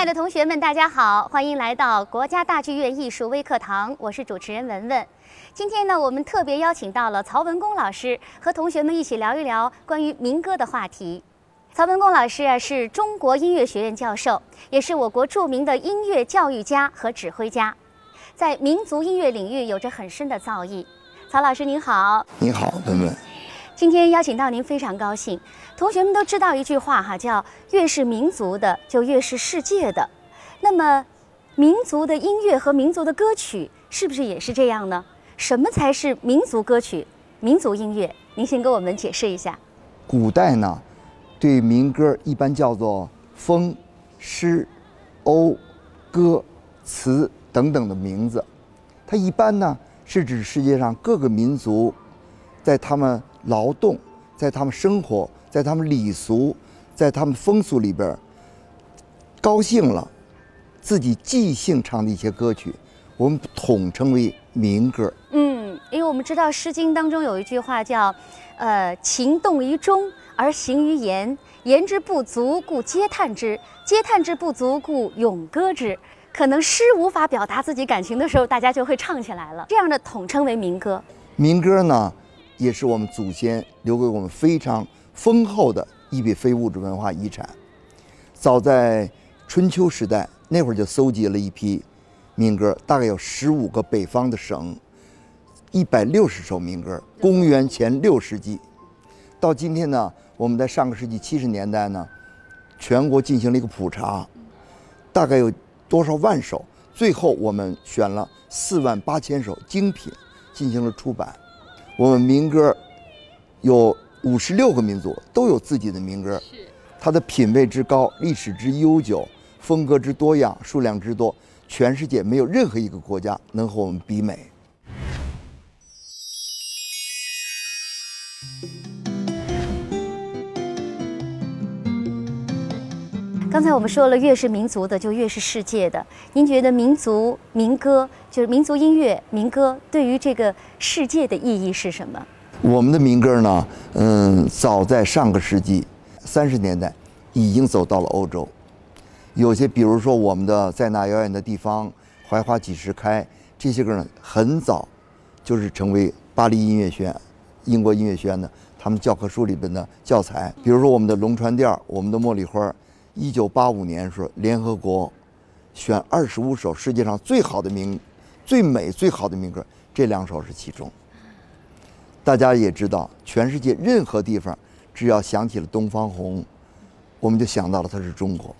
亲爱的同学们，大家好，欢迎来到国家大剧院艺术微课堂，我是主持人文文。今天呢，我们特别邀请到了曹文功老师，和同学们一起聊一聊关于民歌的话题。曹文功老师啊，是中国音乐学院教授，也是我国著名的音乐教育家和指挥家，在民族音乐领域有着很深的造诣。曹老师您好，你好，文文。今天邀请到您非常高兴。同学们都知道一句话哈，叫“越是民族的，就越是世界的”。那么，民族的音乐和民族的歌曲是不是也是这样呢？什么才是民族歌曲、民族音乐？您先给我们解释一下。古代呢，对民歌一般叫做风、诗、讴歌、词等等的名字。它一般呢是指世界上各个民族在他们劳动、在他们生活、在他们礼俗、在他们风俗里边高兴了，自己即兴唱的一些歌曲，我们统称为民歌。嗯，因为我们知道《诗经》当中有一句话叫“呃，情动于中而行于言，言之不足，故嗟叹之；嗟叹之不足，故咏歌之。”可能诗无法表达自己感情的时候，大家就会唱起来了。这样的统称为民歌。民歌呢，也是我们祖先留给我们非常丰厚的一笔非物质文化遗产。早在春秋时代，那会儿就搜集了一批民歌，大概有十五个北方的省，一百六十首民歌。公元前六世纪，到今天呢，我们在上个世纪七十年代呢，全国进行了一个普查，大概有多少万首？最后我们选了四万八千首精品进行了出版。我们民歌有五十六个民族都有自己的民歌，它的品位之高、历史之悠久、风格之多样、数量之多，全世界没有任何一个国家能和我们比美。刚才我们说了，越是民族的，就越是世界的。您觉得民族民歌就是民族音乐民歌对于这个世界的意义是什么？我们的民歌呢，嗯，早在上个世纪三十年代已经走到了欧洲。有些，比如说我们的在那遥远的地方，槐花几时开，这些歌呢，很早就是成为巴黎音乐学院、英国音乐学院的他们教科书里边的教材。比如说我们的龙船调，我们的茉莉花。一九八五年时候，联合国选二十五首世界上最好的民、最美、最好的民歌，这两首是其中。大家也知道，全世界任何地方，只要想起了东方红，我们就想到了它是中国，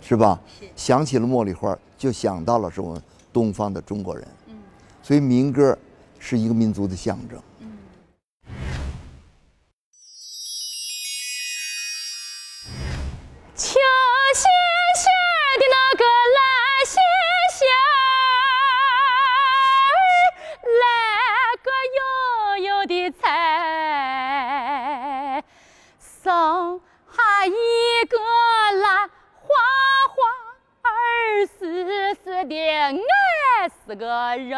是吧？想起了茉莉花，就想到了是我们东方的中国人。所以民歌是一个民族的象征。死个人。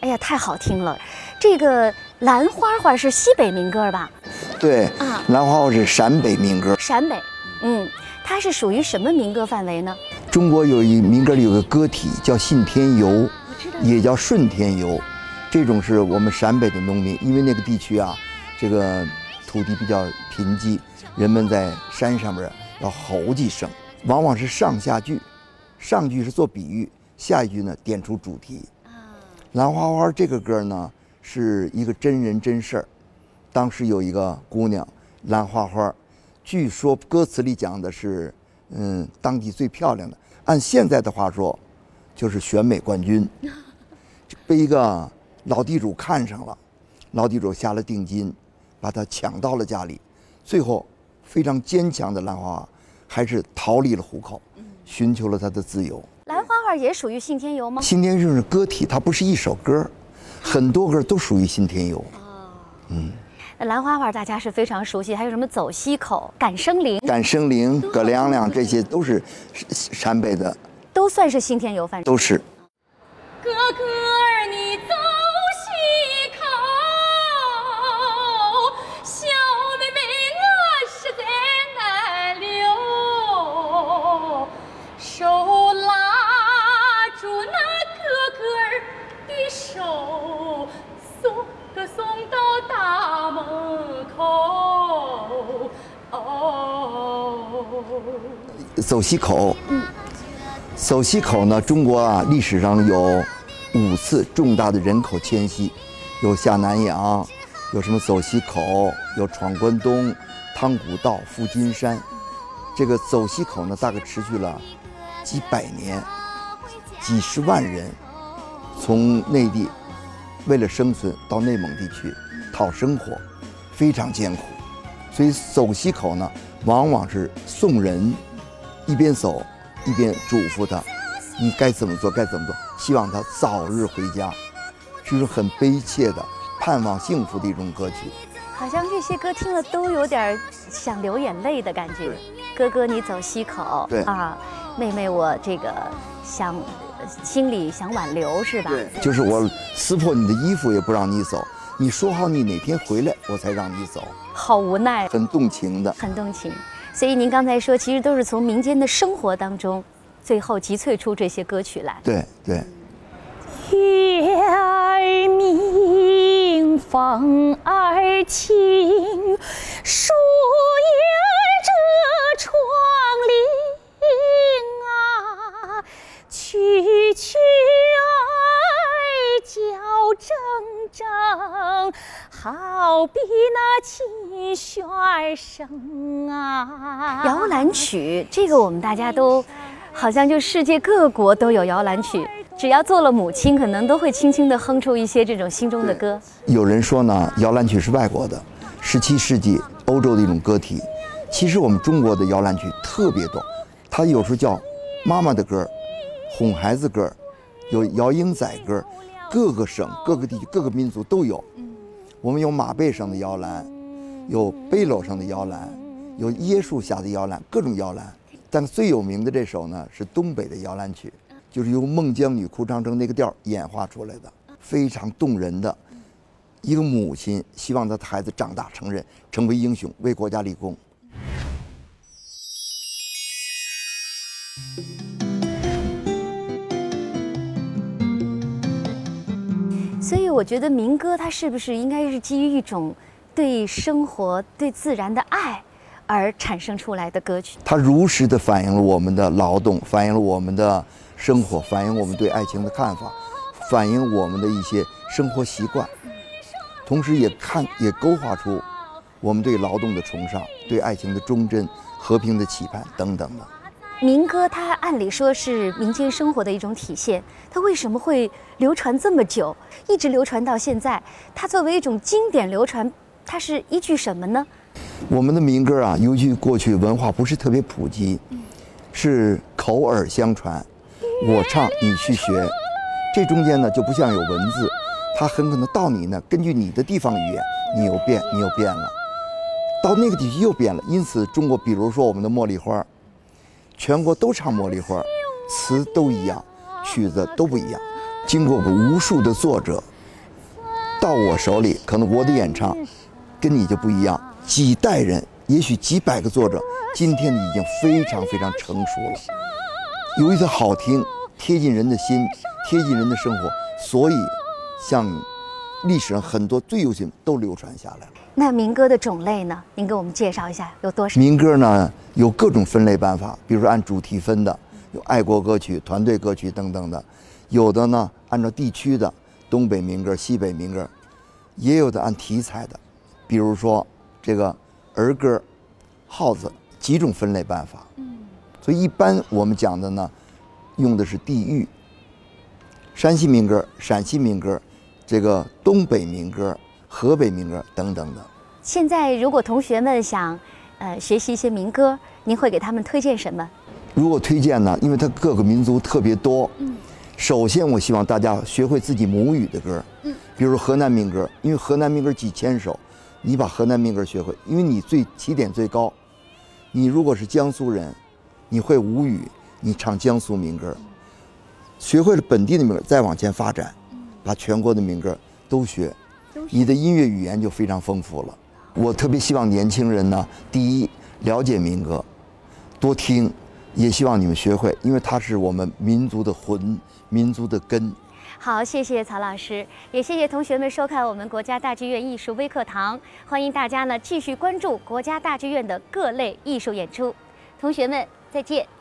哎呀，太好听了！这个兰花花是西北民歌吧？对，啊兰花花是陕北民歌。陕北，嗯，它是属于什么民歌范围呢？中国有一民歌里有个歌体叫《信天游》，也叫《顺天游》，这种是我们陕北的农民，因为那个地区啊，这个土地比较贫瘠，人们在山上边要吼几声，往往是上下句，上句是做比喻，下一句呢点出主题。兰花花这个歌呢是一个真人真事儿。当时有一个姑娘，兰花花，据说歌词里讲的是，嗯，当地最漂亮的。按现在的话说，就是选美冠军。被一个老地主看上了，老地主下了定金，把她抢到了家里。最后，非常坚强的兰花花，还是逃离了虎口，寻求了他的自由。兰花花也属于信天游吗？信天游是歌体，它不是一首歌，很多歌都属于信天游。哦，嗯。兰花花大家是非常熟悉，还有什么走西口、赶生灵、赶生灵、葛亮亮，这些都是陕北的，都算是信天游范畴。都是。哥哥走西口。嗯，走西口呢，中国啊历史上有五次重大的人口迁徙，有下南洋，有什么走西口，有闯关东、汤古道、富金山。这个走西口呢，大概持续了几百年，几十万人从内地为了生存到内蒙地区讨生活，非常艰苦。所以走西口呢，往往是送人，一边走一边嘱咐他，你该怎么做，该怎么做，希望他早日回家，就是很悲切的盼望幸福的一种歌曲。好像这些歌听了都有点想流眼泪的感觉。哥哥，你走西口，对啊，妹妹，我这个想心里想挽留是吧？对，就是我撕破你的衣服也不让你走，你说好你哪天回来，我才让你走。好无奈，很动情的，很动情。所以您刚才说，其实都是从民间的生活当中，最后集萃出这些歌曲来。对对。月儿明，风儿轻，树比那琴弦声啊。摇篮曲，这个我们大家都，好像就世界各国都有摇篮曲。只要做了母亲，可能都会轻轻地哼出一些这种心中的歌。有人说呢，摇篮曲是外国的，十七世纪欧洲的一种歌体。其实我们中国的摇篮曲特别多，它有时候叫妈妈的歌、哄孩子歌，有摇鹰仔歌，各个省、各个地区、各个民族都有。我们有马背上的摇篮，有背篓上的摇篮，有椰树下的摇篮，各种摇篮。但最有名的这首呢，是东北的摇篮曲。就是由孟姜女哭长城那个调演化出来的，非常动人的。一个母亲希望她的孩子长大成人，成为英雄，为国家立功。所以我觉得民歌它是不是应该是基于一种对生活、对自然的爱而产生出来的歌曲？它如实的反映了我们的劳动，反映了我们的。生活反映我们对爱情的看法，反映我们的一些生活习惯，同时也看也勾画出我们对劳动的崇尚、对爱情的忠贞、和平的期盼等等的。民歌它按理说是民间生活的一种体现，它为什么会流传这么久，一直流传到现在？它作为一种经典流传，它是依据什么呢？我们的民歌啊，由于过去文化不是特别普及，是口耳相传。我唱你去学，这中间呢就不像有文字，它很可能到你呢，根据你的地方语言，你又变，你又变了，到那个地区又变了。因此，中国比如说我们的茉莉花，全国都唱茉莉花，词都一样，曲子都不一样。经过无数的作者，到我手里，可能我的演唱跟你就不一样。几代人，也许几百个作者，今天已经非常非常成熟了。由于它好听，贴近人的心，贴近人的生活，所以像历史上很多最优秀都流传下来了。那民歌的种类呢？您给我们介绍一下有多少？民歌呢有各种分类办法，比如说按主题分的，有爱国歌曲、团队歌曲等等的；有的呢按照地区的，东北民歌、西北民歌；也有的按题材的，比如说这个儿歌、号子，几种分类办法。嗯所以一般我们讲的呢，用的是地域，山西民歌、陕西民歌，这个东北民歌、河北民歌等等的。现在如果同学们想，呃，学习一些民歌，您会给他们推荐什么？如果推荐呢，因为它各个民族特别多。嗯。首先，我希望大家学会自己母语的歌。嗯。比如河南民歌，因为河南民歌几千首，你把河南民歌学会，因为你最起点最高。你如果是江苏人。你会吴语，你唱江苏民歌，学会了本地的民歌，再往前发展，把全国的民歌都学，你的音乐语言就非常丰富了。我特别希望年轻人呢，第一了解民歌，多听，也希望你们学会，因为它是我们民族的魂，民族的根。好，谢谢曹老师，也谢谢同学们收看我们国家大剧院艺术微课堂。欢迎大家呢继续关注国家大剧院的各类艺术演出。同学们再见。